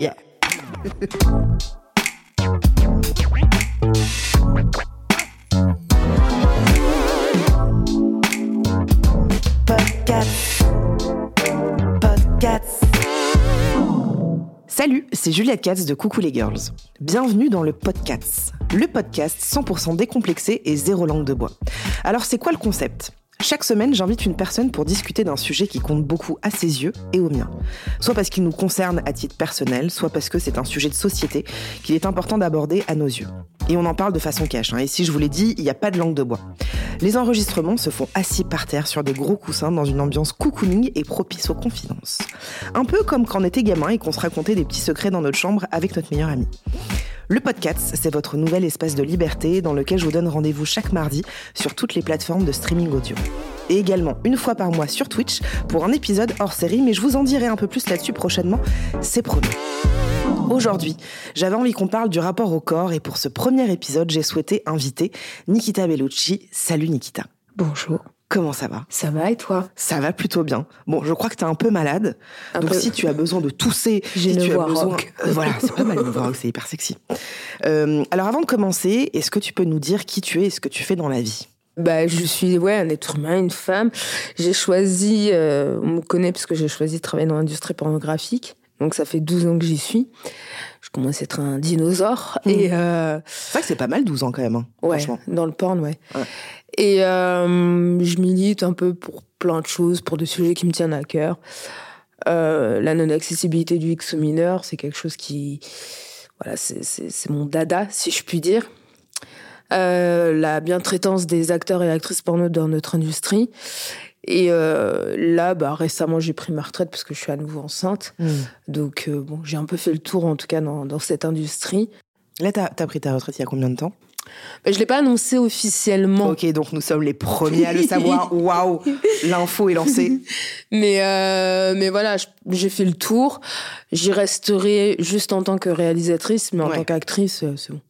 Yeah. Salut, c'est Juliette Katz de Coucou les Girls. Bienvenue dans le podcast. Le podcast 100% décomplexé et zéro langue de bois. Alors c'est quoi le concept? Chaque semaine, j'invite une personne pour discuter d'un sujet qui compte beaucoup à ses yeux et aux miens. Soit parce qu'il nous concerne à titre personnel, soit parce que c'est un sujet de société qu'il est important d'aborder à nos yeux. Et on en parle de façon cash. Hein. Et si je vous l'ai dit, il n'y a pas de langue de bois. Les enregistrements se font assis par terre sur des gros coussins dans une ambiance cocooning et propice aux confidences. Un peu comme quand on était gamin et qu'on se racontait des petits secrets dans notre chambre avec notre meilleur ami. Le podcast, c'est votre nouvel espace de liberté dans lequel je vous donne rendez-vous chaque mardi sur toutes les plateformes de streaming audio. Et également une fois par mois sur Twitch pour un épisode hors série, mais je vous en dirai un peu plus là-dessus prochainement, c'est promis. Aujourd'hui, j'avais envie qu'on parle du rapport au corps et pour ce premier épisode, j'ai souhaité inviter Nikita Bellucci. Salut Nikita. Bonjour. Comment ça va? Ça va et toi? Ça va plutôt bien. Bon, je crois que tu es un peu malade. Un donc peu. si tu as besoin de tousser, si tu as besoin, rock. Euh, voilà, c'est pas mal rock, c'est hyper sexy. Euh, alors avant de commencer, est-ce que tu peux nous dire qui tu es et ce que tu fais dans la vie? Bah, je suis ouais, un être humain, une femme. J'ai choisi, euh, on me connaît parce que j'ai choisi de travailler dans l'industrie pornographique. Donc ça fait 12 ans que j'y suis. Je commence à être un dinosaure. Et euh, C'est vrai que c'est pas mal 12 ans quand même, hein, ouais, franchement. dans le porn, ouais. Ouais. Et euh, je milite un peu pour plein de choses, pour des sujets qui me tiennent à cœur. Euh, la non-accessibilité du X aux mineurs, c'est quelque chose qui. Voilà, c'est- mon dada, si je puis dire. Euh, la bientraitance des acteurs et actrices porno dans notre industrie. Et euh, là, bah, récemment, j'ai pris ma retraite parce que je suis à nouveau enceinte. Hmm. Donc, euh, bon, j'ai un peu fait le tour, en tout cas, dans, dans cette industrie. Là, t'as as pris ta retraite il y a combien de temps? Je ne l'ai pas annoncé officiellement. Ok, donc nous sommes les premiers à le savoir. Waouh, l'info est lancée. Mais, euh, mais voilà, j'ai fait le tour. J'y resterai juste en tant que réalisatrice, mais en Ouais. tant qu'actrice, euh, c'est bon.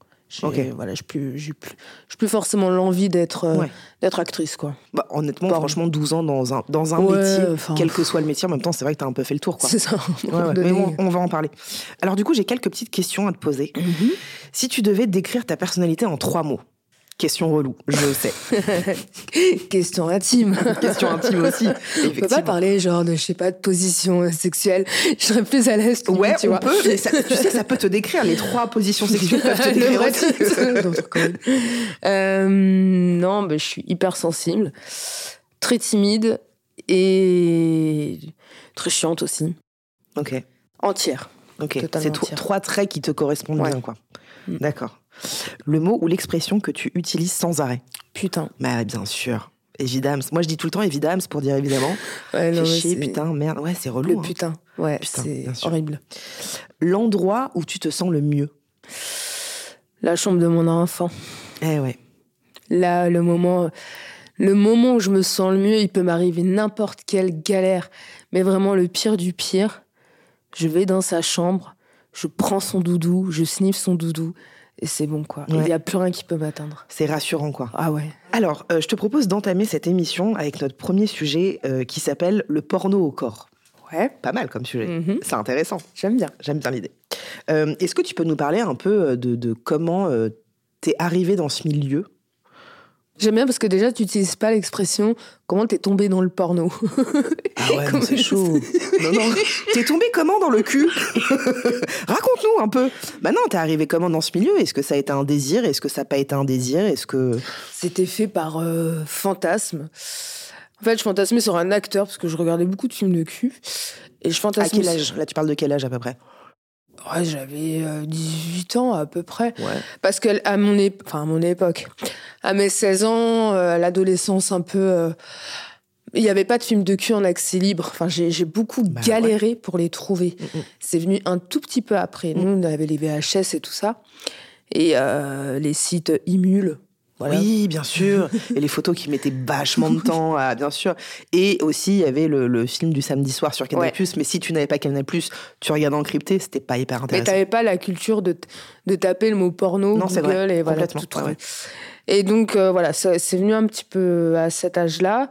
Voilà, j'ai plus, j'ai plus, plus forcément l'envie d'être euh, Ouais. d'être actrice, quoi. Bah, honnêtement, Pardon. franchement, 12 ans dans un, dans un Ouais, métier, enfin, quel que soit le métier, en même temps, c'est vrai que t'as un peu fait le tour. Quoi. C'est ça. Ouais, mais bon, on va en parler. Alors du coup, j'ai quelques petites questions à te poser. Mhm. Si tu devais décrire ta personnalité en trois mots, question relou, je sais. Question intime. question intime aussi. On peut pas parler genre de je sais pas de position euh, sexuelle. Je serais plus à l'aise. Ouais, tu on vois. peut, mais ça- tu sais, ça peut te décrire. Les trois positions sexuelles peuvent te décrire aussi. Euh, non, mais je suis hyper sensible, très timide et très chiante aussi. ok, Entière. ok. C'est trois traits qui te correspondent Ouais. bien, quoi. Mm. D'accord. Le mot ou l'expression que tu utilises sans arrêt Putain. Bah, bien sûr. Évidemment. Moi, je dis tout le temps évidemment pour dire évidemment. Ouais, non, chier, putain, merde. Ouais, c'est relou. Le hein. putain. Ouais, c'est horrible. L'endroit où tu te sens le mieux. La chambre de mon enfant. Eh ouais. Là, le moment, le moment où je me sens le mieux, il peut m'arriver n'importe quelle galère, mais vraiment le pire du pire. Je vais dans sa chambre, je prends son doudou, je sniffe son doudou, et c'est bon quoi. Il Ouais. n'y a plus rien qui peut m'atteindre. C'est rassurant, quoi. Ah ouais. Alors, euh, je te propose d'entamer cette émission avec notre premier sujet euh, qui s'appelle le porno au corps. Ouais. Pas mal comme sujet. Mhm. C'est intéressant. J'aime bien. J'aime bien l'idée. Euh, Est-ce que tu peux nous parler un peu de, de comment t'es arrivé dans ce milieu? J'aime bien parce que déjà, tu n'utilises pas l'expression comment t'es tombé dans le porno? Ah ouais, Comment- c'est chaud. non, non. T'es tombé comment dans le cul Raconte-nous un peu. Bah non, t'es arrivé comment dans ce milieu? Est-ce que ça a été un désir? Est-ce que ça n'a pas été un désir? Est-ce que... C'était fait par euh, fantasme. En fait, je fantasmais sur un acteur parce que je regardais beaucoup de films de cul. Et je À fantasmais. quel âge? Là, tu parles de quel âge à peu près? Ouais, j'avais euh, 18 ans à peu près. Ouais. Parce que à mon, ép- enfin, à mon époque, à mes 16 ans, euh, à l'adolescence un peu, euh, Il n'y avait pas de films de cul en accès libre. Enfin, j'ai beaucoup Bah galéré pour les trouver. Mm, mm. C'est venu un tout petit peu après. Nous, on avait les VHS et tout ça. Et euh, les sites Imul. Voilà. Oui, bien sûr. Et les photos qui mettaient vachement de temps, à, bien sûr. Et aussi, il y avait le, le film du samedi soir sur Canal+. Ouais. Mais si tu n'avais pas Canal+, tu regardais encrypté, c'était pas hyper Mais intéressant. t'avais pas la culture de, de taper le mot porno, Non, c'est Google vrai. et voilà, tout Ouais. Et donc euh, voilà, c'est venu un petit peu à cet âge-là.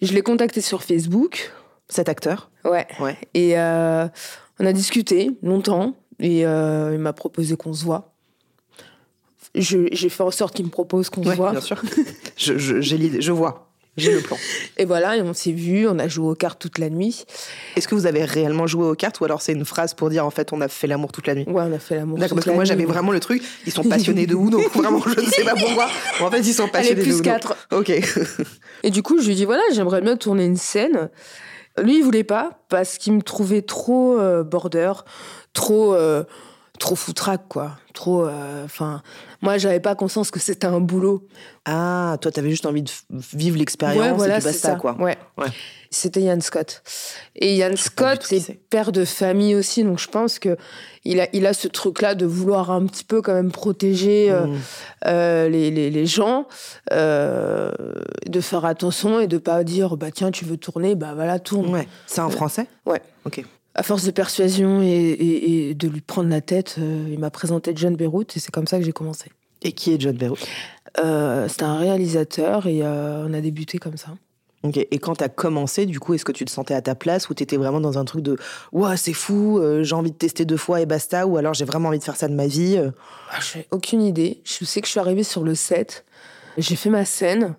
Je l'ai contacté sur Facebook, Cet acteur ouais, Ouais. et euh, on a discuté longtemps. Et euh, il m'a proposé qu'on se voit. Je- J'ai fait en sorte qu'il me propose qu'on Ouais, se voit. bien sûr. je, je, j'ai l'idée, je vois. J'ai le plan. Et voilà, et on s'est vu, on a joué aux cartes toute la nuit. Est-ce que vous avez réellement joué aux cartes ou alors c'est une phrase pour dire en fait on a fait l'amour toute la nuit? Ouais, on a fait l'amour. D'accord, parce que moi j'avais vraiment le truc, ils sont passionnés de donc vraiment je ne sais pas pourquoi. En fait, ils sont Allez, passionnés de plus où. donc- 4. Ok. Et du coup, je lui dis voilà, j'aimerais bien tourner une scène. Lui, il voulait pas parce qu'il me trouvait trop euh, border, trop euh, trop foutraque quoi, trop. euh, Enfin, moi, j'avais pas conscience que c'était un boulot. Ah, toi t'avais juste envie de vivre l'expérience ouais, voilà, et puis c'est basta ça. quoi. Ouais. Ouais. C'était Yann Scott. Et du Scott est c'est. père de famille aussi, donc je pense que il a, il a ce truc-là de vouloir un petit peu quand même protéger euh, Mmh. euh, les, les, les gens, euh, de faire attention et de pas dire bah tiens tu veux tourner, bah voilà tourne. Ouais. C'est en français? Ouais. Ok. À force de persuasion et, et- et de lui prendre la tête, euh, il m'a présenté John Beyrouth et c'est comme ça que j'ai commencé. Et qui est John Barrow Euh, C'était un réalisateur et euh, on a débuté comme ça. Et quand t'as commencé, du coup, est-ce que tu te sentais à ta place ou t'étais vraiment dans un truc de Ouah, c'est fou, j'ai envie de tester deux fois et basta, ou alors j'ai vraiment envie de faire ça de ma vie. Ah, j'ai aucune idée. Je sais que je suis arrivée sur le set, j'ai fait ma scène,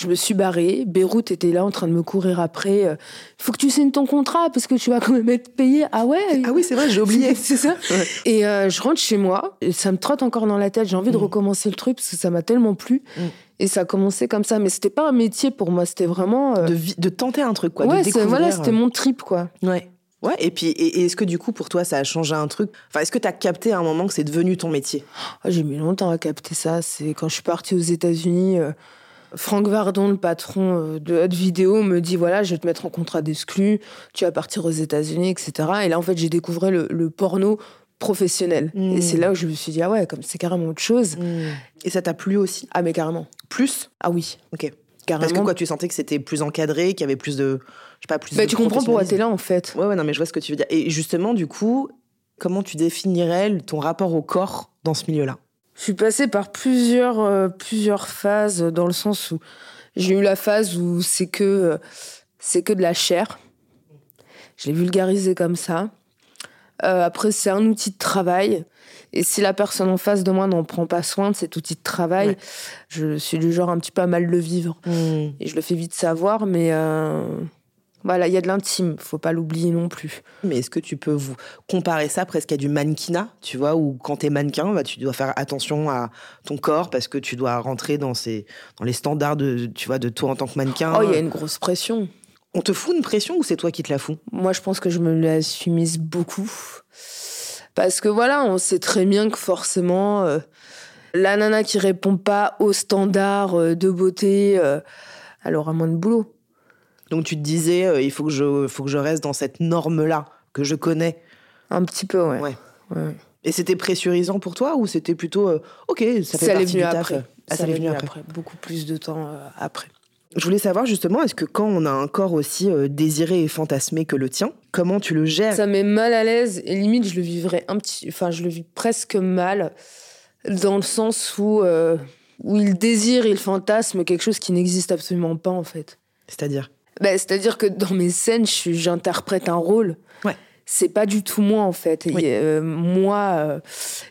je me suis barrée. Beyrouth était là en train de me courir après. Il faut que tu signes ton contrat parce que tu vas quand même être payé. Ah ouais Ah oui, c'est vrai, j'ai oublié. C'est ça. Ouais. Et euh, je rentre chez moi, et ça me trotte encore dans la tête. J'ai envie de Mm. recommencer le truc parce que ça m'a tellement plu. Mm. Et ça a commencé comme ça. Mais c'était pas un métier pour moi, c'était vraiment. euh, De, tenter un truc, quoi. ouais, de découvrir. voilà, c'était euh. mon trip, quoi. Ouais. Ouais, et puis, et, et est-ce que du coup, pour toi, ça a changé un truc? Enfin, est-ce que t'as capté à un moment que c'est devenu ton métier? Ah, J'ai mis longtemps à capter ça. C'est quand je suis partie aux États-Unis. euh, Franck Vardon, le patron euh, de Hot Vidéo, me dit voilà, je vais te mettre en contrat d'exclus, tu vas partir aux États-Unis, etc. Et là, en fait, j'ai découvert le, le porno professionnel. Mm. Et c'est là où je me suis dit ah ouais, comme c'est carrément autre chose. Et ça t'a plu aussi? Ah mais carrément. Plus? Ah oui, Ok. carrément. Parce que quoi, tu sentais que c'était plus encadré, qu'il y avait plus de. Je sais pas, plus Bah, de tu comprends pourquoi t'es là en fait. Ouais, ouais, non, mais je vois ce que tu veux dire. Et justement, du coup, comment tu définirais ton rapport au corps dans ce milieu-là? Je suis passée par plusieurs, euh, plusieurs phases dans le sens où j'ai eu la phase où c'est que, euh, c'est que de la chair. Je l'ai vulgarisé comme ça. Euh, après, c'est un outil de travail. Et si la personne en face de moi n'en prend pas soin de cet outil de travail, Ouais. je suis du genre un petit peu à mal le vivre. Et je le fais vite savoir, mais voilà, il y a de l'intime, faut pas l'oublier non plus. Mais est-ce que tu peux vous comparer ça presque à du mannequinat, tu vois, où quand t'es mannequin, bah, tu dois faire attention à ton corps parce que tu dois rentrer dans, ces, dans les standards de, tu vois, de toi en tant que mannequin? Oh, il y a une grosse pression. On te fout une pression ou c'est toi qui te la fous? Moi, je pense que je me la suis mise beaucoup. Parce que voilà, on sait très bien que forcément, euh, la nana qui répond pas aux standards euh, de beauté, euh, elle aura moins de boulot. Donc tu te disais, euh, il faut que, je, faut que je reste dans cette norme-là que je connais. Un petit peu, ouais. Ouais. Ouais. Et c'était pressurisant pour toi ou c'était plutôt, euh, ok, ça fait Ça partie du taf après. Ah, ça l'est venu après. Beaucoup plus de temps euh, après. Je voulais savoir justement, est-ce que quand on a un corps aussi euh, désiré et fantasmé que le tien, comment tu le gères? Ça met mal à l'aise et limite, je le vivrais un petit. Enfin, je le vis presque mal dans le sens où, euh, où il désire, il fantasme quelque chose qui n'existe absolument pas en fait. C'est-à-dire? Bah, C'est-à-dire que dans mes scènes, j'interprète un rôle. Ouais. C'est pas du tout moi, en fait. Et, euh, moi, euh,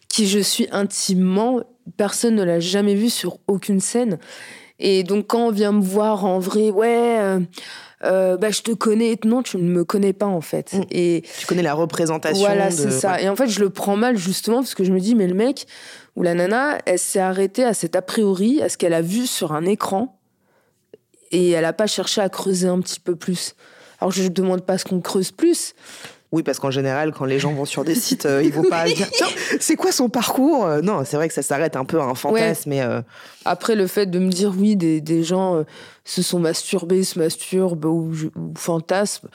qui je suis intimement, personne ne l'a jamais vu sur aucune scène. Et donc, quand on vient me voir en vrai, ouais, euh, euh, bah, je te connais. Non, tu ne me connais pas, en fait. Mm. Et Tu connais la représentation voilà, de... c'est ça. ouais. Et en fait, je le prends mal, justement, parce que je me dis, mais le mec ou la nana, elle s'est arrêtée à cet a priori, à ce qu'elle a vu sur un écran, et elle n'a pas cherché à creuser un petit peu plus. Alors, je ne demande pas ce qu'on creuse plus, Oui, parce qu'en général, quand les gens vont sur des sites, euh, ils vont pas dire tiens, c'est quoi son parcours Euh, Non, c'est vrai que ça s'arrête un peu à un fantasme, mais euh, Après, le fait de me dire oui, des, des gens euh, se sont masturbés, se masturbent ou, ou fantasment,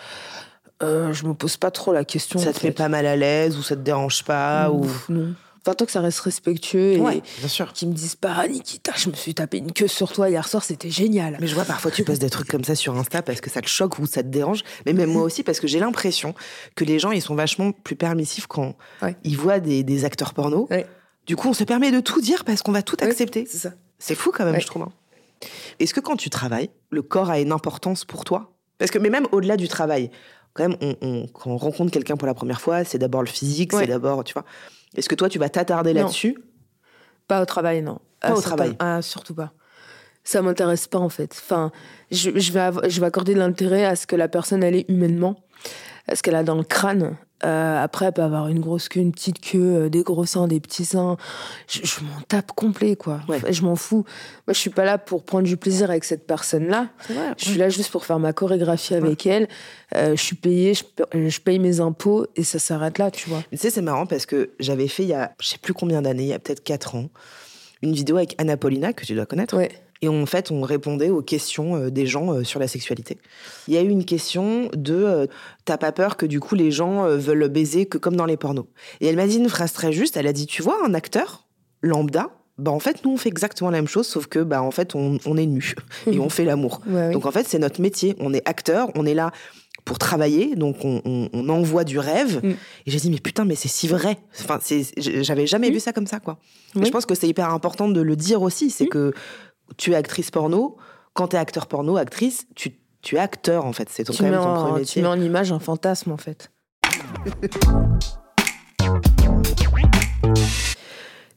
je me pose pas trop la question. ça te fait. pas mal à l'aise ou ça te dérange pas ou Non. Enfin, tant que ça reste respectueux et Ouais, bien sûr. qu'ils me disent pas, Ah, Nikita, je me suis tapé une queue sur toi hier soir, c'était génial. Mais je vois parfois tu postes des trucs comme ça sur Insta parce que ça te choque ou ça te dérange. Mais même moi aussi parce que j'ai l'impression que les gens ils sont vachement plus permissifs quand Ouais. ils voient des, des acteurs porno. Ouais. Du coup, on se permet de tout dire parce qu'on va tout accepter. C'est ça. C'est fou quand même, je trouve. hein. Est-ce que quand tu travailles, le corps a une importance pour toi? Parce que, mais même au-delà du travail, quand même, on, on- quand on rencontre quelqu'un pour la première fois, c'est d'abord le physique, c'est d'abord, tu vois. Est-ce que toi, tu vas t'attarder là-dessus? Pas au travail, non. Pas au c'est travail. Ah, surtout pas. Ça m'intéresse pas, en fait. Enfin, je, je vais, je vais accorder de l'intérêt à ce que la personne, elle est humainement, à ce qu'elle a dans le crâne. Euh, après, elle peut avoir une grosse queue, une petite queue, euh, des gros seins, des petits seins. Je, je m'en tape complet, quoi. Ouais. Enfin, je m'en fous. Moi, je suis pas là pour prendre du plaisir avec cette personne-là. Je suis là juste pour faire ma chorégraphie avec elle. Euh, je suis payée, je, pa- je paye mes impôts et ça s'arrête là, tu vois. Tu sais, c'est marrant parce que j'avais fait il y a, je sais plus combien d'années, il y a peut-être 4 ans, une vidéo avec Anna Paulina, que tu dois connaître. Ouais. Et en fait, on répondait aux questions euh, des gens euh, sur la sexualité. Il y a eu une question de euh, T'as pas peur que du coup les gens veulent baiser que comme dans les pornos Et elle m'a dit une phrase très juste elle a dit Tu vois, un acteur lambda, bah en fait, nous on fait exactement la même chose, sauf que bah en fait, on, on est nus et on fait l'amour. Ouais, oui. Donc en fait, c'est notre métier. On est acteur, on est là pour travailler, donc on, on- on envoie du rêve. Mm. Et j'ai dit, mais putain, mais c'est si vrai. Enfin, c'est, j'avais jamais vu ça comme ça, quoi. Et je pense que c'est hyper important de le dire aussi, c'est que tu es actrice porno. Quand tu es acteur porno, actrice, tu, tu es acteur, en fait. C'est ton, tu quand mets, même ton en, premier tu métier. mets en image un fantasme, en fait.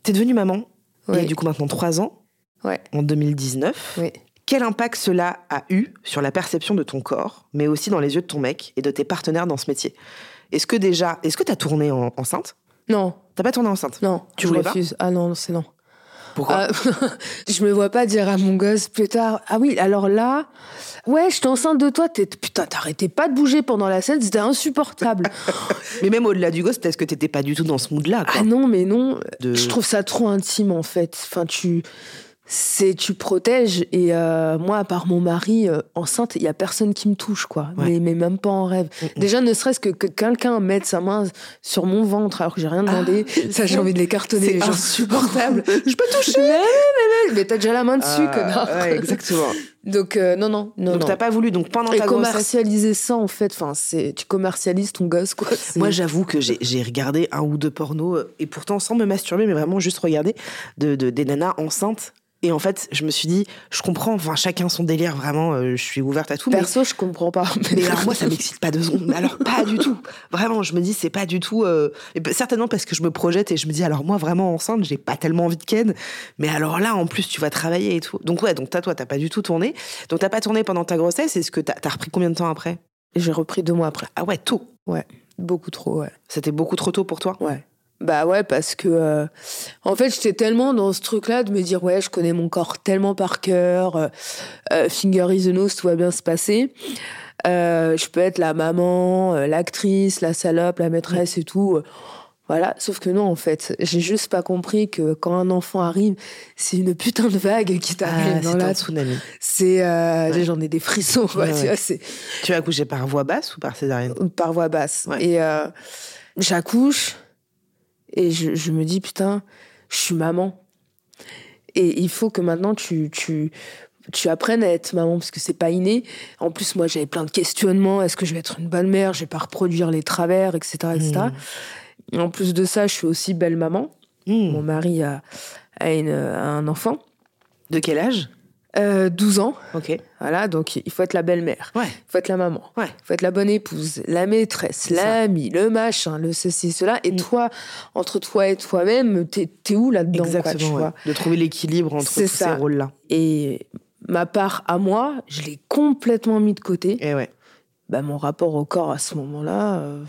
T'es devenue maman, il y a du coup maintenant trois ans, Ouais. en 2019. Oui. Quel impact cela a eu sur la perception de ton corps, mais aussi dans les yeux de ton mec et de tes partenaires dans ce métier? Est-ce que déjà, est-ce que t'as tourné en- enceinte? Non, T'as pas tourné enceinte? Non. Tu je voulais pas? refuse. Ah non, c'est non. Pourquoi Ah, je me vois pas dire à mon gosse plus tard. Ah oui, alors là, ouais, je suis enceinte de toi. T'es- Putain, t'arrêtais pas de bouger pendant la scène, c'était insupportable. Mais même au-delà du gosse, peut-être que t'étais pas du tout dans ce mood-là. quoi. ah non, mais non. De- Je trouve ça trop intime en fait. Enfin, tu, c'est, tu protèges. Et euh, moi, à part mon mari euh, enceinte, il y a personne qui me touche, quoi. Ouais. Mais, mais même pas en rêve. Déjà, ne serait-ce que, que quelqu'un mette sa main sur mon ventre alors que j'ai rien demandé, ça, j'ai envie de les cartonner. C'est insupportable. je peux toucher Mais, mais, mais, mais t'as déjà la main dessus, Ah, connard. ouais, exactement. Donc, euh, non, non, non. Donc t'as pas voulu. Donc pendant Et ta grossesse, commercialiser ça, en fait, enfin, c'est, tu commercialises ton gosse, quoi. Moi, j'avoue que j'ai j'ai regardé un ou deux pornos, euh, et pourtant sans me masturber, mais vraiment juste regarder de, de- des nanas enceintes. Et en fait, je me suis dit, je comprends, enfin, chacun son délire, vraiment, euh, je suis ouverte à tout. mais- Perso, je comprends pas. Mais alors moi, ça m'excite pas deux secondes. Alors pas du tout. Vraiment, je me dis c'est pas du tout. euh, certainement parce que je me projette et je me dis alors moi vraiment enceinte, j'ai pas tellement envie de ken. Mais alors là, en plus, tu vas travailler et tout. Donc ouais, donc t'as toi, t'as pas du tout tourné. Donc t'as pas tourné pendant ta grossesse. Est-ce que t'as as repris combien de temps après? J'ai repris deux mois après. Ah ouais, tôt? Ouais, beaucoup trop, ouais. C'était beaucoup trop tôt pour toi? Ouais. Bah ouais, parce que euh, en fait, j'étais tellement dans ce truc-là de me dire ouais, je connais mon corps tellement par cœur, euh, euh, finger is the nose, tout va bien se passer. Euh, je peux être la maman, l'actrice, la salope, la maîtresse et tout. Voilà, sauf que non, en fait, j'ai juste pas compris que quand un enfant arrive, c'est une putain de vague qui t'arrive Ah, dans c'est la un tsunami. C'est, euh, j'en ai des frissons, quoi, Ouais, tu ouais. vois, Tu as accouché par voix basse ou par césarienne? Par voix basse. Et euh, j'accouche et je, je me dis putain, je suis maman. Et il faut que maintenant tu, tu, tu apprennes à être maman parce que c'est pas inné. En plus, moi j'avais plein de questionnements. Est-ce que je vais être une bonne mère? Je vais pas reproduire les travers, etc. etc. Et en plus de ça, je suis aussi belle maman. Hmm. Mon mari a, a une- a un enfant, De quel âge? Euh, 12 ans. Ok. Voilà, donc il faut être la belle-mère. Ouais. Il faut être la maman. Ouais. Il faut être la bonne épouse, la maîtresse, l'amie, le machin, le ceci, cela. Et Mm. toi, entre toi et toi-même, t'es es où là-dedans quoi, tu Exactement. ouais. vois De trouver l'équilibre entre tous ces ça. rôles-là. Et ma part à moi, je l'ai complètement mis de côté. Et ouais. Bah, mon rapport au corps à ce moment-là, euh,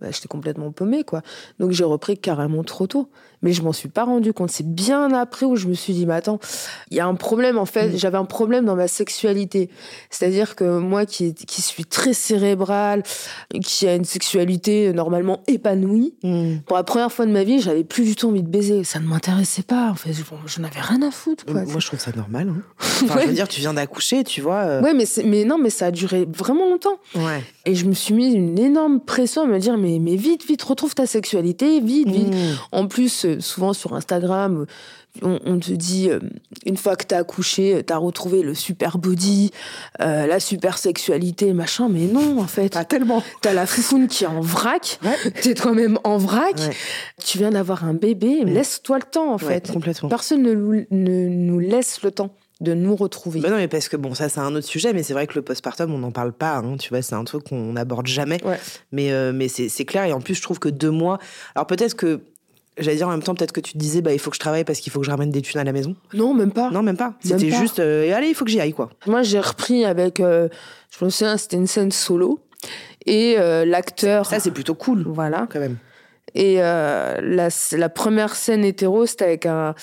bah, j'étais complètement paumée, quoi. Donc j'ai repris carrément trop tôt. Mais je m'en suis pas rendu compte. C'est bien après où je me suis dit, mais attends, il y a un problème, en fait. Mm. J'avais un problème dans ma sexualité. C'est-à-dire que moi, qui, qui suis très cérébrale, qui a une sexualité normalement épanouie, mm. pour la première fois de ma vie, j'avais plus du tout envie de baiser. Ça ne m'intéressait pas. En fait, je n'avais rien à foutre. Quoi. Moi, je trouve ça normal. Hein. Enfin, Je veux dire, tu viens d'accoucher, tu vois. Euh. Ouais, mais, mais non, mais ça a duré vraiment longtemps. Ouais. Et je me suis mis une énorme pression à me dire, mais, mais vite, vite, retrouve ta sexualité, vite, vite. Mmh. En plus, euh, souvent sur Instagram, on, te dit, euh, une fois que t'as accouché, t'as retrouvé le super body, euh, la super sexualité, machin. Mais non, en fait. Pas tellement. T'as la foufoune qui est en vrac. Ouais. T'es toi-même en vrac. Tu viens d'avoir un bébé. Laisse-toi le temps, en fait. Complètement. Personne ne, ne nous laisse le temps de nous retrouver. non, mais parce que bon, ça c'est un autre sujet, mais c'est vrai que le postpartum, on n'en parle pas, hein, tu vois, c'est un truc qu'on n'aborde jamais. Mais, euh, mais c'est clair, et en plus, je trouve que deux mois. Alors peut-être que. J'allais dire en même temps, peut-être que tu te disais, bah, il faut que je travaille parce qu'il faut que je ramène des thunes à la maison. Non, même pas. Non, même pas. C'était juste, euh, allez, il faut que j'y aille, quoi. Moi, j'ai repris avec, euh, je me souviens, c'était une scène solo. Et l'acteur. Ça, c'est plutôt cool. Voilà. Quand même. Et euh, la, la, première scène hétéro, c'était avec un,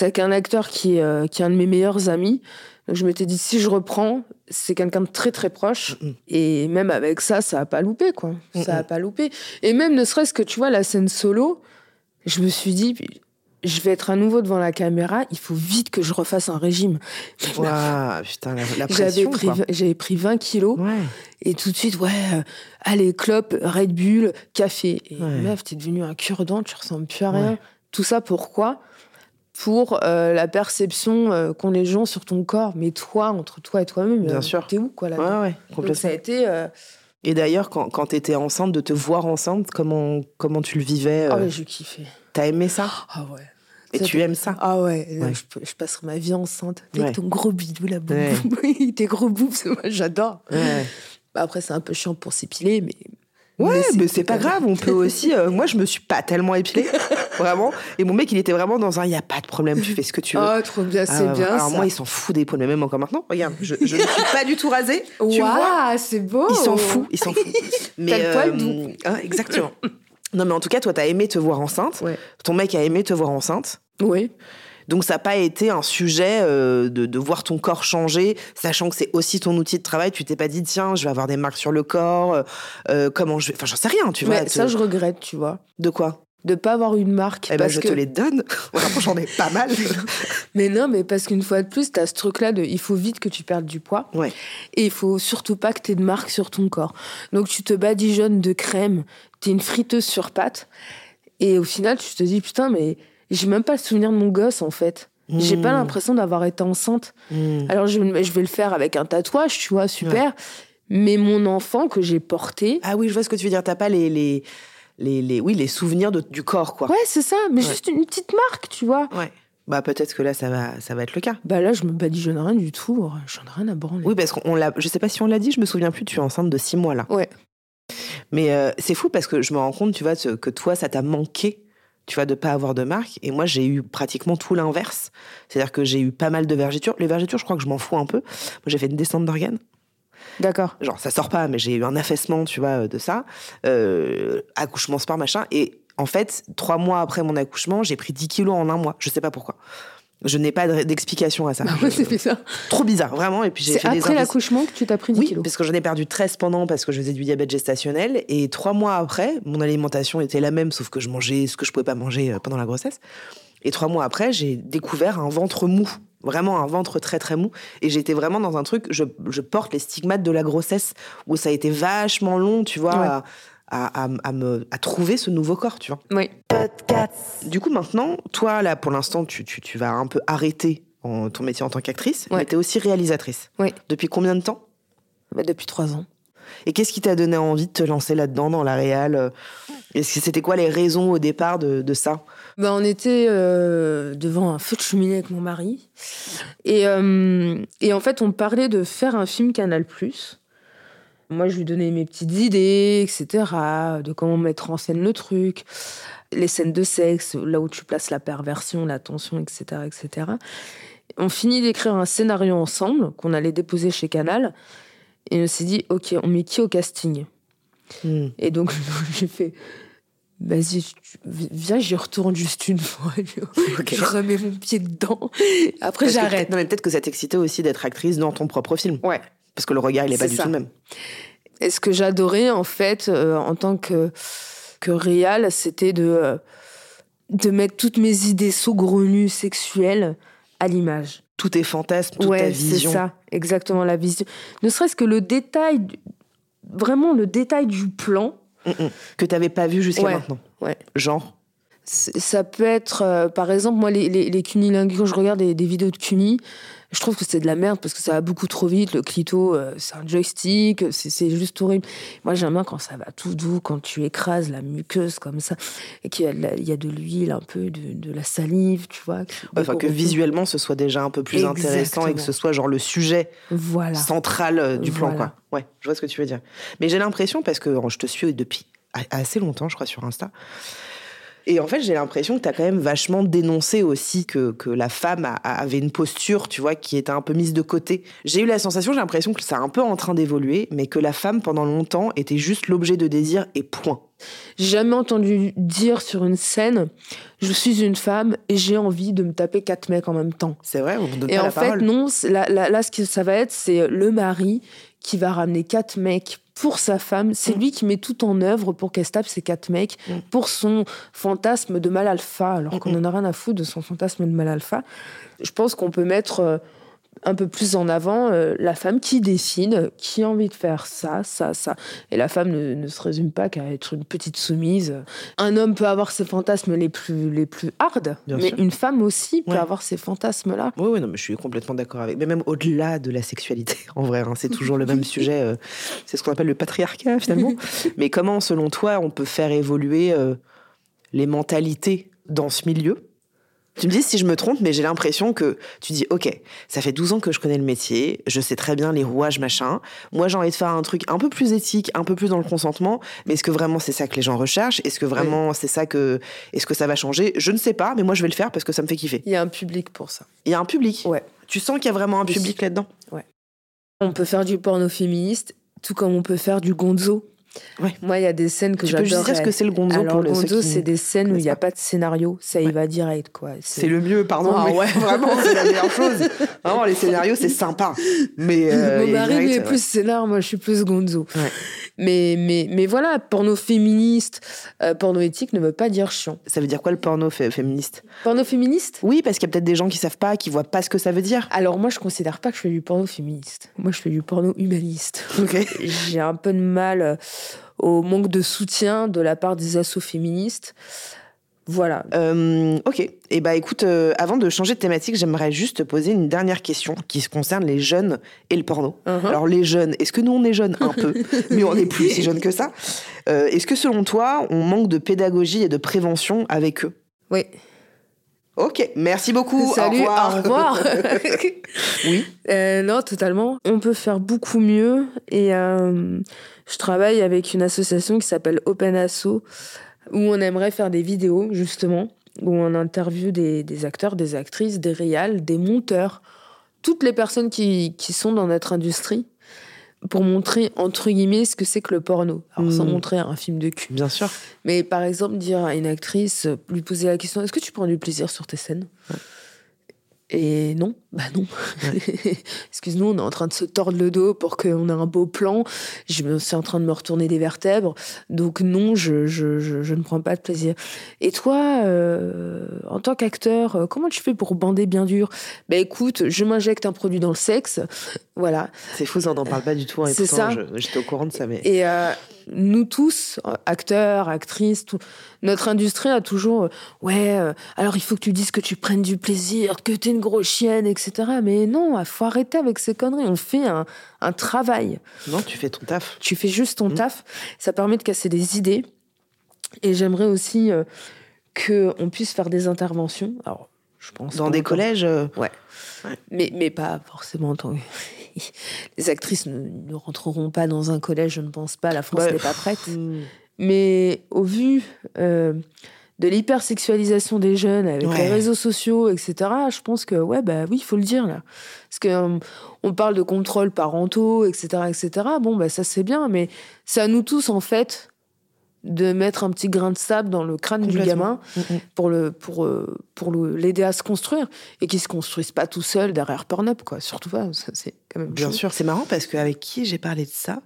avec un acteur qui, euh, qui est un de mes meilleurs amis. Donc je m'étais dit, si je reprends, c'est quelqu'un de très très proche. Mm, mm. Et même avec ça, ça a pas loupé, quoi. Mm, ça a pas loupé. Et même ne serait-ce que, tu vois, la scène solo, je me suis dit, je vais être à nouveau devant la caméra, il faut vite que je refasse un régime. Waouh, putain, la, pression, J'avais pris, 20 kilos. Et tout de suite, ouais, euh, allez, clope, Red Bull, café. Et meuf, t'es devenu un cure-dent, tu ressembles plus à rien. Tout ça pourquoi? Pour euh, la perception euh, qu'ont les gens sur ton corps. Mais toi, entre toi et toi-même, Bien sûr. t'es où, quoi, là Ouais, Donc ça a été... Et d'ailleurs, quand, quand tu étais enceinte, de te voir enceinte, comment, comment tu le vivais Ah ouais, je kiffais. T'as aimé ça Ah ouais. Et tu aimes ça Ah ouais, Je, je, passerai ma vie enceinte. Avec ton gros bidou, la boum Tes gros boubs, moi j'adore. Bah, après, c'est un peu chiant pour s'épiler, mais. Ouais, mais c'est pas grave. On peut aussi. Euh, moi, je me suis pas tellement épilée, vraiment. Et mon mec, il était vraiment dans un. Il y a pas de problème. Tu fais ce que tu veux. Oh, trop bien, c'est ah, bien. Alors moi, il s'en fout des poils, mais même encore maintenant. Regarde, je, je ne suis pas du tout rasée. Vois c'est beau. Il s'en fout. Il s'en fout. Mais T'as le poil doux. Hein, exactement. Non, mais en tout cas, toi, t'as aimé te voir enceinte. Ton mec a aimé te voir enceinte. Oui. Donc ça n'a pas été un sujet euh, de, voir ton corps changer, sachant que c'est aussi ton outil de travail. Tu t'es pas dit tiens, je vais avoir des marques sur le corps, euh, euh, comment je vais, enfin j'en sais rien, tu vois. Ça je regrette, tu vois. De quoi? De pas avoir une marque. Eh ben, je te les donne. J'en ai pas mal. mais non, mais parce qu'une fois de plus, tu as ce truc-là de il faut vite que tu perdes du poids. Ouais. Et il faut surtout pas que tu aies de marque sur ton corps. Donc tu te badigeonnes de crème, tu es une friteuse sur pâte. Et au final, tu te dis putain, mais j'ai même pas le souvenir de mon gosse en fait. J'ai pas hmm. l'impression d'avoir été enceinte. Hmm. Alors je, je, vais le faire avec un tatouage, tu vois, super. Mais mon enfant que j'ai porté. Ah oui, je vois ce que tu veux dire. T'as pas les, les, les, les, oui, les souvenirs de, du corps, quoi. Ouais, c'est ça. Mais juste une petite marque, tu vois. Ouais. Bah peut-être que là ça va ça va être le cas. Bah là je me badigeonne rien du tout, j'en ai rien à branler. Oui parce qu'on l'a je sais pas si on l'a dit, je me souviens plus, tu es enceinte de six mois là. Ouais. Mais euh, c'est fou parce que je me rends compte, tu vois, que toi ça t'a manqué tu vois, de pas avoir de marque. Et moi, j'ai eu pratiquement tout l'inverse. C'est-à-dire que j'ai eu pas mal de vergitures. Les vergitures, je crois que je m'en fous un peu. Moi, j'ai fait une descente d'organes. D'accord. Genre, ça sort pas, mais j'ai eu un affaissement, tu vois, de ça. Euh, accouchement sport, machin. Et en fait, trois mois après mon accouchement, j'ai pris 10 kilos en un mois. Je sais pas pourquoi. Je n'ai pas d'explication à ça. Bah c'est bizarre. Trop bizarre, vraiment. Et puis j'ai après l'accouchement que tu t'as pris 10 oui, parce que j'en ai perdu 13 pendant parce que je faisais du diabète gestationnel. Et trois mois après, mon alimentation était la même, sauf que je mangeais ce que je pouvais pas manger euh, pendant la grossesse. Et trois mois après, j'ai découvert un ventre mou. Vraiment un ventre très très mou. Et j'étais vraiment dans un truc, je, je, porte les stigmates de la grossesse, où ça a été vachement long, tu vois, à, me, à trouver ce nouveau corps, tu vois. Oui. Du coup, maintenant, toi, là, pour l'instant, tu, tu, vas un peu arrêter ton métier en tant qu'actrice, mais tu es aussi réalisatrice. Oui. Depuis combien de temps? Bah, Depuis trois ans. Et qu'est-ce qui t'a donné envie de te lancer là-dedans, dans la réal C'était quoi les raisons au départ de, ça? Bah, On était euh, devant un feu de cheminée avec mon mari. Et, euh, et en fait, on parlait de faire un film Canal+. Moi, je lui donnais mes petites idées, etc., de comment mettre en scène le truc, les scènes de sexe, là où tu places la perversion, la tension, etc., etc. On finit d'écrire un scénario ensemble qu'on allait déposer chez Canal, et on s'est dit, ok, on met qui au casting? Hmm. Et donc, j'ai fait, vas-y, viens, j'y retourne juste une fois. Je remets mon pied dedans. Après, j'arrête. Non, mais peut-être que ça t'excitait aussi d'être actrice dans ton propre film. Ouais. Parce que le regard, il est, pas du tout le même. Et ce que j'adorais, en fait, euh, en tant que, que réal, c'était de, euh, de mettre toutes mes idées saugrenues sexuelles à l'image. Tout est fantasme, toute ta vision. c'est ça, exactement la vision. Ne serait-ce que le détail, vraiment le détail du plan. Mm, mm. Que tu n'avais pas vu jusqu'à maintenant. Ouais. Genre ça peut être, euh, par exemple, moi, les, les, les cunilingues, quand je regarde des, des, vidéos de cuni, je trouve que c'est de la merde parce que ça va beaucoup trop vite. Le clito, euh, c'est un joystick, c'est juste horrible. Moi, j'aime bien quand ça va tout doux, quand tu écrases la muqueuse comme ça, et qu'il y, y, a de l'huile, un peu de, de, la salive, tu vois. enfin, que visuellement, ce soit déjà un peu plus intéressant et que ce soit genre le sujet voilà. central euh, du plan, quoi. Ouais, je vois ce que tu veux dire. Mais j'ai l'impression, parce que je te suis depuis assez longtemps, je crois, sur Insta, et en fait, j'ai l'impression que tu as quand même vachement dénoncé aussi que, que la femme avait une posture, tu vois, qui était un peu mise de côté. J'ai eu la sensation, j'ai l'impression que c'est un peu en train d'évoluer, mais que la femme, pendant longtemps, était juste l'objet de désir et point. J'ai jamais entendu dire sur une scène je suis une femme et j'ai envie de me taper quatre mecs en même temps. C'est vrai, on donne Et pas en fait, non, là, là, ce que ça va être, c'est le mari qui va ramener quatre mecs pour sa femme. C'est mm. lui qui met tout en œuvre pour qu'elle tape ces quatre mecs, mm. pour son fantasme de mal alpha, alors qu'on en a rien à foutre de son fantasme de mal alpha. Je pense qu'on peut mettre euh, un peu plus en avant euh, la femme qui dessine, qui a envie de faire ça, ça, ça. Et la femme ne, se résume pas qu'à être une petite soumise. Un homme peut avoir ses fantasmes les plus, les plus hard, mais une femme aussi peut avoir ces fantasmes-là. Oui, oui, non, mais je suis complètement d'accord avec. Mais même au-delà de la sexualité, en vrai, hein, c'est toujours le même sujet. Euh, c'est ce qu'on appelle le patriarcat, finalement. mais comment, selon toi, on peut faire évoluer euh, les mentalités dans ce milieu? Tu me dis si je me trompe, mais j'ai l'impression que tu dis, OK, ça fait 12 ans que je connais le métier, je sais très bien les rouages, machin. Moi, j'ai envie de faire un truc un peu plus éthique, un peu plus dans le consentement. Mais est-ce que vraiment c'est ça que les gens recherchent? Est-ce que vraiment c'est ça que. Est-ce que ça va changer? Je ne sais pas, mais moi, je vais le faire parce que ça me fait kiffer. Il y a un public pour ça. Il y a un public Ouais. Tu sens qu'il y a vraiment un public là-dedans? Ouais. On peut faire du porno féministe, tout comme on peut faire du gonzo. Moi, il y a des scènes que j'adore. Tu peux dire ce que c'est le gonzo Alors, pour le gonzo, c'est des scènes où il n'y a pas de scénario, ça y va direct, quoi. C'est le mieux, pardon. Ah, mais ouais. Vraiment, c'est la meilleure chose. Vraiment, les scénarios, c'est sympa. Mais euh, Mon mari est plus scénar, moi, je suis plus gonzo. Mais, mais, mais voilà, porno féministe, euh, porno éthique ne veut pas dire chiant. Ça veut dire quoi le porno féministe? Porno féministe? Oui, parce qu'il y a peut-être des gens qui savent pas, qui voient pas ce que ça veut dire. Alors moi, je considère pas que je fais du porno féministe. Moi, je fais du porno humaniste. Ok. J'ai un peu de mal au manque de soutien de la part des assos féministes. Voilà. Euh, ok. Et eh bah écoute, euh, avant de changer de thématique, j'aimerais juste te poser une dernière question qui se concerne les jeunes et le porno. Uh-huh. Alors les jeunes, est-ce que nous on est jeunes un peu, mais on n'est plus si jeunes que ça euh, Est-ce que selon toi, on manque de pédagogie et de prévention avec eux? Oui. Ok, merci beaucoup. Salut, au revoir. Au revoir. oui. non, totalement. On peut faire beaucoup mieux et je travaille avec une association qui s'appelle Open Asso, où on aimerait faire des vidéos, justement, où on interviewe des, acteurs, des actrices, des réals, des monteurs, toutes les personnes qui, sont dans notre industrie, pour montrer, entre guillemets, ce que c'est que le porno. Alors, sans hmm. montrer un film de cul. Bien sûr. Mais par exemple, dire à une actrice, lui poser la question est-ce que tu prends du plaisir sur tes scènes? Et non, bah non. Excuse-nous, on est en train de se tordre le dos pour qu'on ait un beau plan. Je suis en train de me retourner des vertèbres. Donc non, je, je, je, ne prends pas de plaisir. Et toi, euh, en tant qu'acteur, euh, comment tu fais pour bander bien dur? Bah écoute, je m'injecte un produit dans le sexe. Voilà. C'est fou, ça, on n'en parle pas du tout. Hein, C'est ça. J'étais au courant de ça. Mais... Et euh, nous tous, acteurs, actrices, tout, notre industrie a toujours, ouais, euh, alors il faut que tu dises que tu prennes du plaisir, que tu es une grosse chienne, etc. Mais non, il faut arrêter avec ces conneries. On fait un, un travail. Non, tu fais ton taf. Tu fais juste ton mmh. taf. Ça permet de casser des idées. Et j'aimerais aussi euh, qu'on puisse faire des interventions. Alors, je pense. Dans des collèges ouais. Mais, mais pas forcément en tant que les actrices ne, rentreront pas dans un collège, je ne pense pas. La France n'est pas prête. Mais au vu euh, de l'hypersexualisation des jeunes avec Ouais. les réseaux sociaux, etc. Je pense que ouais, bah oui, il faut le dire là, parce que euh, on parle de contrôles parentaux, etc., etc. Bon, bah ça c'est bien, mais c'est à nous tous en fait de mettre un petit grain de sable dans le crâne du gamin Mm, mm. pour le pour euh, pour l'aider à se construire et qu'il se construise pas tout seul derrière Pornhub quoi. Surtout pas, ça, c'est quand même Bien sûr, c'est marrant parce qu'avec qui j'ai parlé de ça?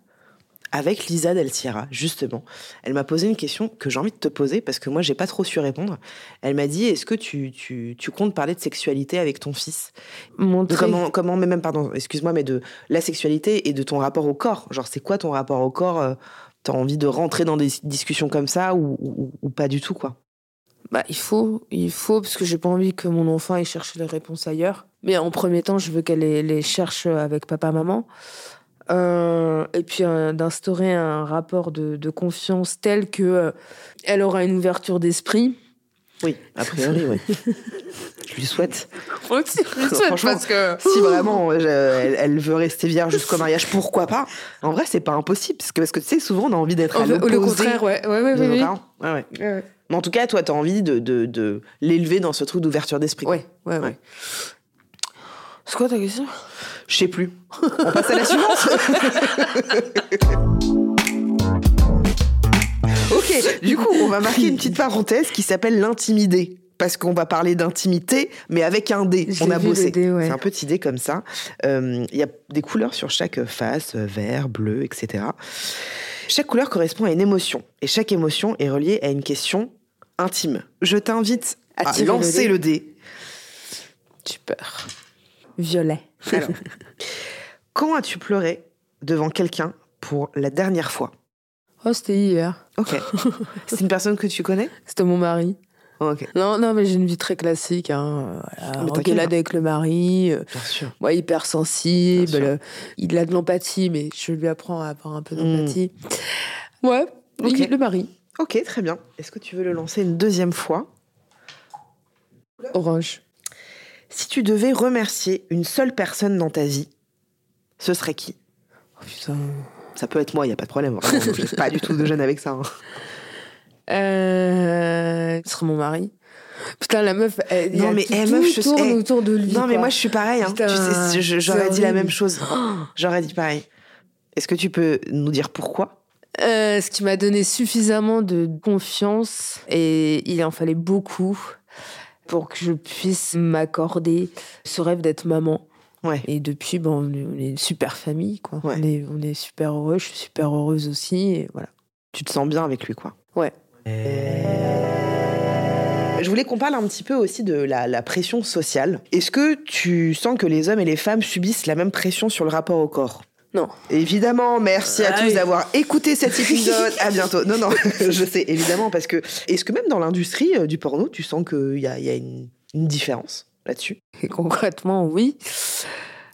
Avec Lisa Del Sierra, justement. Elle m'a posé une question que j'ai envie de te poser parce que moi, j'ai pas trop su répondre. Elle m'a dit Est-ce que tu, tu, tu comptes parler de sexualité avec ton fils? Montrer- comment, comment, mais même, pardon, excuse-moi, mais de la sexualité et de ton rapport au corps. Genre, c'est quoi ton rapport au corps? Euh, T'as envie de rentrer dans des discussions comme ça ou, ou- ou pas du tout, quoi? Bah, il faut, il faut, parce que j'ai pas envie que mon enfant aille chercher les réponses ailleurs. Mais en premier temps, je veux qu'elle les, les cherche avec papa, maman. Euh, et puis euh, d'instaurer un rapport de, de confiance tel que euh, elle aura une ouverture d'esprit. Oui, a priori, oui. je lui souhaite. Moi aussi, je le souhaite, Franchement, parce que Si vraiment je- elle, elle veut rester vierge jusqu'au mariage, pourquoi pas? En vrai, c'est pas impossible. Parce que, parce que tu sais, souvent, on a envie d'être à Au- le l'opposé contraire, ouais, ouais, ouais, de. Ouais, ouais. Mais en tout cas, toi, t'as envie de, de, de l'élever dans ce truc d'ouverture d'esprit. Ouais, ouais, ouais. C'est quoi ta question? Je sais plus. On passe à la suivante? Ok, du coup, on va marquer une petite parenthèse qui s'appelle l'intimidé. Parce qu'on va parler d'intimité, mais avec un dé. Je on a bossé. ouais. C'est un petit dé comme ça. Euh, Il y a des couleurs sur chaque face, vert, bleu, etc. Chaque couleur correspond à une émotion. Et chaque émotion est reliée à une question intime. Je t'invite À à tirer le lancer dé. le dé. Violet. Alors, quand as-tu pleuré devant quelqu'un pour la dernière fois? Oh, c'était hier. Ok. C'est une personne que tu connais? C'était mon mari. Oh. Non, non, mais j'ai une vie très classique. Hein. Voilà, engueulade avec le mari. euh, Bien sûr. Moi, hypersensible. Bien sûr. euh, il a de l'empathie, mais je lui apprends à avoir un peu Mm. d'empathie. Ouais, Ok. il- le mari. Ok, très bien. Est-ce que tu veux le lancer une deuxième fois? Orange. Si tu devais remercier une seule personne dans ta vie, ce serait qui? Oh putain. Ça peut être moi, il n'y a pas de problème. Je suis pas du tout de gêne avec ça. hein. Euh, ce serait mon mari. Putain, la meuf, elle, Non, il y a mais, tout, eh, meuf, tout je tourne autour de lui. Non, mais moi, je suis pareil. hein. Tu sais, j'aurais dit la même chose. J'aurais dit pareil. Est-ce que tu peux nous dire pourquoi? Euh, ce qui m'a donné suffisamment de confiance et il en fallait beaucoup pour que je puisse m'accorder ce rêve d'être maman. Ouais. Et depuis, bon, on est- on est une super famille, quoi. Ouais. On, est, on est super heureux, je suis super heureuse aussi, et voilà. Tu te sens bien avec lui, quoi. Ouais. Je voulais qu'on parle un petit peu aussi de la, la pression sociale. Est-ce que tu sens que les hommes et les femmes subissent la même pression sur le rapport au corps? Non. Évidemment, merci à Ah tous oui. d'avoir écouté cet épisode. à bientôt. Non, non, je sais, évidemment, parce que. Est-ce que même dans l'industrie euh, du porno, tu sens qu'il y a, il y a une, une différence là-dessus? Et concrètement, oui.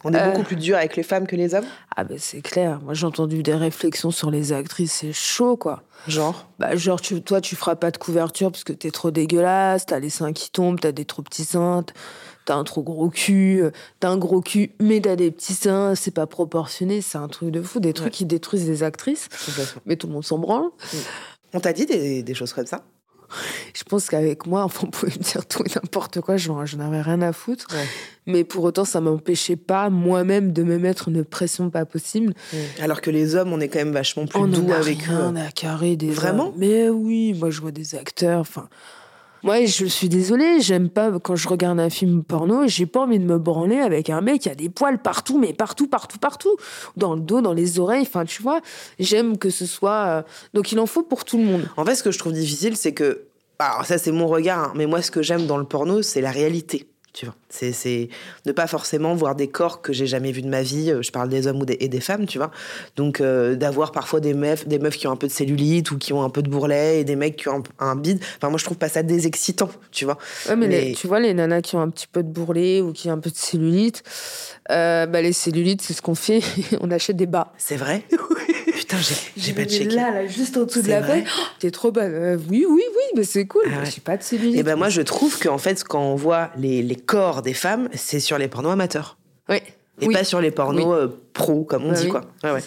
On est Euh. beaucoup plus dur avec les femmes que les hommes? Ah ben c'est clair. Moi j'ai entendu des réflexions sur les actrices, c'est chaud quoi. Genre? Bah genre tu, toi tu feras pas de couverture parce que t'es trop dégueulasse, t'as les seins qui tombent, t'as des trop petits seins, t'as un trop gros cul, euh, t'as un gros cul mais t'as des petits seins, c'est pas proportionné, c'est un truc de fou, des trucs Ouais. qui détruisent les actrices, mais tout le monde s'en branle. On t'a dit des, des choses comme ça? Je pense qu'avec moi, on pouvait me dire tout et n'importe quoi, j'en j'en avais rien à foutre. Mais pour autant, ça m'empêchait pas moi-même de me mettre une pression pas possible. Alors que les hommes, on est quand même vachement plus on doux a avec rien eux. à carrer des Vraiment? hommes. Mais oui, moi je vois des acteurs. Enfin, moi je suis désolée, j'aime pas quand je regarde un film porno, j'ai pas envie de me branler avec un mec qui a des poils partout, mais partout, partout, partout, dans le dos, dans les oreilles. Enfin, tu vois, j'aime que ce soit. euh, Donc il en faut pour tout le monde. En fait, ce que je trouve difficile, c'est que. Alors, ça, c'est mon regard, hein, mais moi, ce que j'aime dans le porno, c'est la réalité. Tu vois, c'est ne pas forcément voir des corps que j'ai jamais vus de ma vie. euh, Je parle des hommes ou des, et des femmes, tu vois. Donc euh, d'avoir parfois des meufs, des meufs qui ont un peu de cellulite ou qui ont un peu de bourrelet et des mecs qui ont un, un bide. Enfin, moi, je trouve pas ça désexcitant, tu vois. Ouais, mais, Mais- les- tu vois, les nanas qui ont un petit peu de bourrelet ou qui ont un peu de cellulite, euh, bah, les cellulites, c'est ce qu'on fait, on achète des bas. C'est vrai? Putain, j'ai pas checké. Là, là, juste en dessous de la veine. Oh, T'es trop bonne. Euh, oui, oui, oui, mais c'est cool. Ah ouais. J'ai pas de cellulite. Et ben moi, je trouve qu'en fait, quand on voit les, les corps des femmes, c'est sur les pornos amateurs. Ouais. Et Oui. pas sur les pornos Oui. euh, pro, comme on Bah dit, oui, quoi. Ouais, ouais.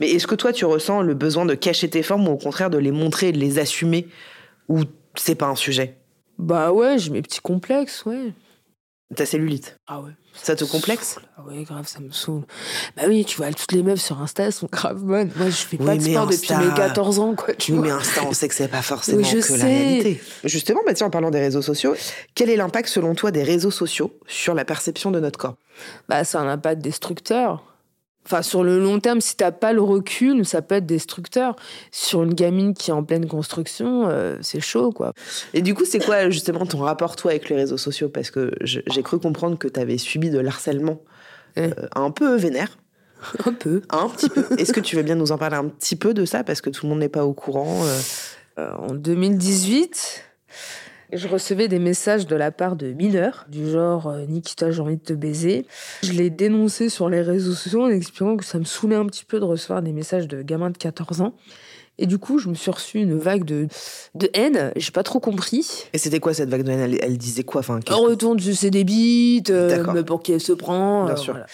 Mais est-ce que toi, tu ressens le besoin de cacher tes formes ou au contraire de les montrer et de les assumer? Ou c'est pas un sujet? Bah ouais, j'ai mes petits complexes, ouais. Ta cellulite Ah ouais. Ça te complexe? Ah ouais, grave, ça me saoule. Bah oui, tu vois, toutes les meufs sur Insta elles sont grave bonnes. Moi, je fais Oui, pas de sport depuis Insta- mes 14 ans, quoi, tu Oui, vois. mais Insta, on sait que c'est pas forcément Oui, je que la sais. réalité. Justement, bah tiens, en parlant des réseaux sociaux, quel est l'impact selon toi des réseaux sociaux sur la perception de notre corps? Bah, a un impact destructeur. Enfin, sur le long terme, si t'as pas le recul, ça peut être destructeur. Sur une gamine qui est en pleine construction, euh, c'est chaud, quoi. Et du coup, c'est quoi justement ton rapport toi avec les réseaux sociaux? Parce que j'ai cru comprendre que tu avais subi de l'harcèlement euh, un peu vénère, Un peu. un petit peu. Est-ce que tu veux bien nous en parler un petit peu de ça? Parce que tout le monde n'est pas au courant. Euh, en 2018, je recevais des messages de la part de mineurs, du genre euh, Nikita, j'ai envie de te baiser. Je l'ai dénoncé sur les réseaux sociaux en expliquant que ça me saoulait un petit peu de recevoir des messages de gamins de 14 ans. Et du coup, je me suis reçu une vague de, de haine. J'ai pas trop compris. Et c'était quoi cette vague de haine? Elle, elle disait quoi? Enfin, qu'est-ce En que- retour de ses des bites, euh, mais pour qui elle se prend. Bien euh, sûr. voilà.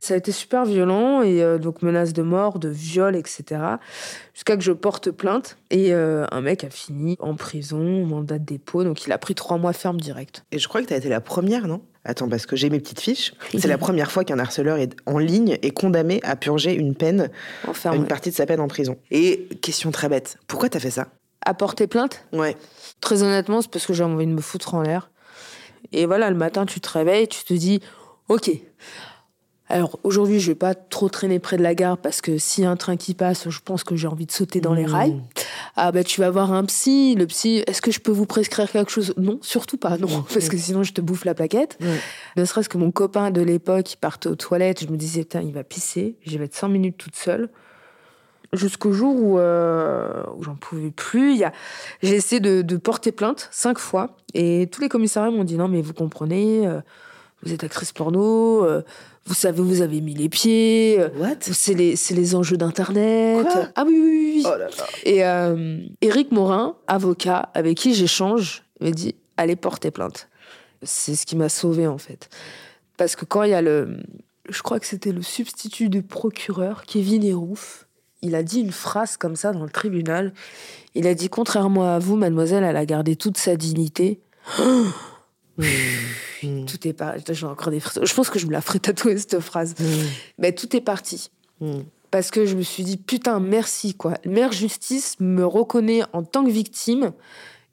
Ça a été super violent et euh, donc menaces de mort, de viol, etc. Jusqu'à que je porte plainte et euh, un mec a fini en prison, mandat de dépôt, donc il a pris trois mois ferme direct. Et je crois que tu as été la première, non? Attends, parce que j'ai mes petites fiches. C'est la première fois qu'un harceleur est en ligne est condamné à purger une peine, une partie de sa peine en prison. Et question très bête, pourquoi t'as fait ça? À porter plainte? Ouais. Très honnêtement, c'est parce que j'ai envie de me foutre en l'air. Et voilà, le matin, tu te réveilles, tu te dis, ok. Alors aujourd'hui, je vais pas trop traîner près de la gare parce que s'il y a un train qui passe, je pense que j'ai envie de sauter dans les Mmh. rails. Ah bah tu vas voir un psy, le psy, est-ce que je peux vous prescrire quelque chose? Non, surtout pas, non, parce que sinon je te bouffe la plaquette. Ne serait-ce que mon copain de l'époque, il partait aux toilettes, je me disais, putain, il va pisser, j'y vais être cinq minutes toute seule. Jusqu'au jour où, euh, où j'en pouvais plus, y a... j'ai essayé de, de porter plainte cinq fois et tous les commissariats m'ont dit non mais vous comprenez, euh, vous êtes actrice porno, euh, vous savez vous avez mis les pieds, euh, What? c'est les, c'est les enjeux d'internet. Ah oui oui oui. Oh là là. Et euh, Éric Morin, avocat avec qui j'échange, m'a dit allez porter plainte. C'est ce qui m'a sauvé en fait. Parce que quand il y a le. Je crois que c'était le substitut du procureur, Kevin Hérouf, il a dit une phrase comme ça dans le tribunal. Il a dit Contrairement à vous, mademoiselle, elle a gardé toute sa dignité. Mmh. Tout est parti. J'ai encore des frissons. Je pense que je me la ferai tatouer cette phrase. Mais tout est parti. Mmh. Parce que je me suis dit, putain, merci, quoi. Mère Justice me reconnaît en tant que victime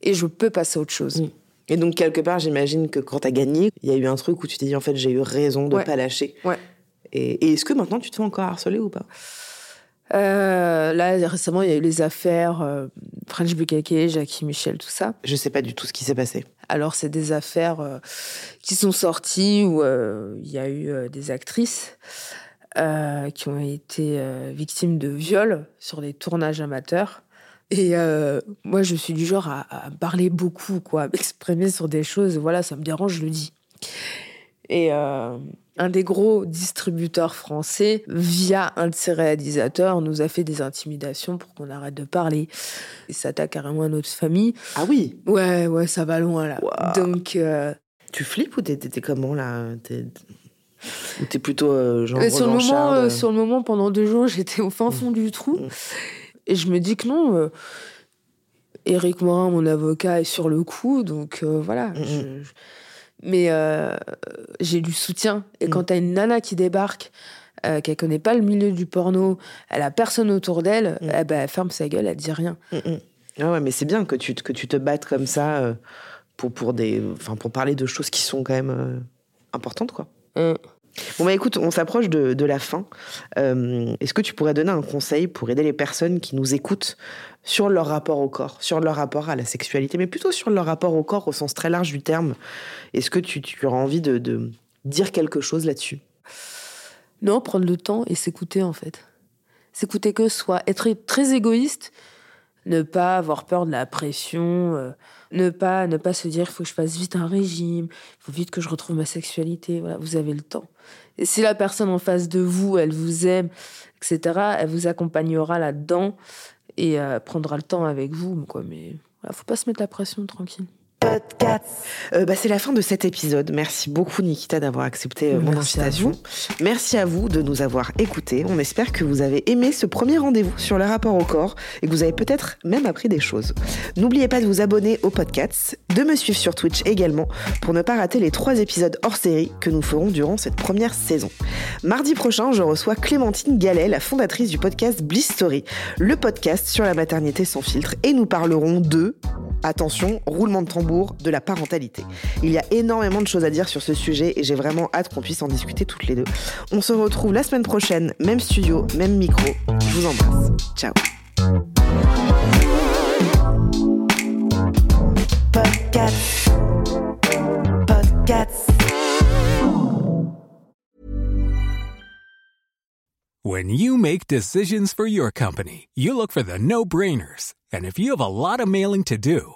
et je peux passer à autre chose. Mm. Et donc, quelque part, j'imagine que quand t'as gagné, il y a eu un truc où tu t'es dit, en fait, j'ai eu raison de Ouais. pas lâcher. Ouais. Et, et est-ce que maintenant, tu te fais encore harceler ou pas? Euh, là, récemment, il y a eu les affaires euh, French Bukake, Jackie Michel, tout ça. Je sais pas du tout ce qui s'est passé. Alors, c'est des affaires euh, qui sont sorties où euh, il y a eu des actrices qui ont été victimes de viols sur des tournages amateurs. Et moi, je suis du genre à, à parler beaucoup, quoi, à m'exprimer sur des choses. Voilà, ça me dérange, je le dis. Et euh, un des gros distributeurs français, via un de ses réalisateurs, nous a fait des intimidations pour qu'on arrête de parler. Il s'attaque carrément à notre famille. Ah oui Ouais, ouais, ça va loin là. Donc, euh, Tu flippes ou t'es, comment là? T'es... Ou t'es plutôt euh, genre sur, le moment, revancharde euh, sur le moment, pendant deux jours, j'étais au fin fond du trou. Mm. Et je me dis que non. Éric Morin, mon avocat, est sur le coup. Donc voilà. Mm, je- je- Mais euh, j'ai du soutien. Et Mm. quand t'as une nana qui débarque, euh, qu'elle connaît pas le milieu du porno, elle a personne autour d'elle, Mm. eh ben, elle ferme sa gueule, elle dit rien. Mm, mm. Ah ouais, mais c'est bien que tu, te- que tu te battes comme ça euh, pour, pour, des, pour parler de choses qui sont quand même euh, importantes, quoi. Bon, bah écoute, on s'approche de, de la fin. Euh, Est-ce que tu pourrais donner un conseil pour aider les personnes qui nous écoutent sur leur rapport au corps, sur leur rapport à la sexualité, mais plutôt sur leur rapport au corps au sens très large du terme? Est-ce que tu, tu auras envie de, de dire quelque chose là-dessus? Non, prendre le temps et s'écouter en fait. S'écouter que soi. Être très égoïste, ne pas avoir peur de la pression, euh, ne pas ne pas se dire il faut que je fasse vite un régime, il faut vite que je retrouve ma sexualité. Voilà, vous avez le temps. Et si la personne en face de vous, elle vous aime, etc., elle vous accompagnera là-dedans et euh, prendra le temps avec vous. Quoi. Mais voilà, faut pas se mettre la pression tranquille. Euh, bah, c'est la fin de cet épisode. Merci beaucoup Nikita d'avoir accepté euh, mon Merci à invitation. Merci à vous de nous avoir écoutés. On espère que vous avez aimé ce premier rendez-vous sur le rapport au corps et que vous avez peut-être même appris des choses. N'oubliez pas de vous abonner au podcast, de me suivre sur Twitch également pour ne pas rater les trois épisodes hors série que nous ferons durant cette première saison. Mardi prochain, je reçois Clémentine Gallet, la fondatrice du podcast Bliss Story, le podcast sur la maternité sans filtre et nous parlerons de Attention, roulement de tambour, de la parentalité. Il y a énormément de choses à dire sur ce sujet et j'ai vraiment hâte qu'on puisse en discuter toutes les deux. On se retrouve la semaine prochaine, même studio, même micro. Je vous embrasse. Ciao. Podcast. Podcast. When you make decisions for your company, you look for the no brainers. And if you have a lot of mailing to do,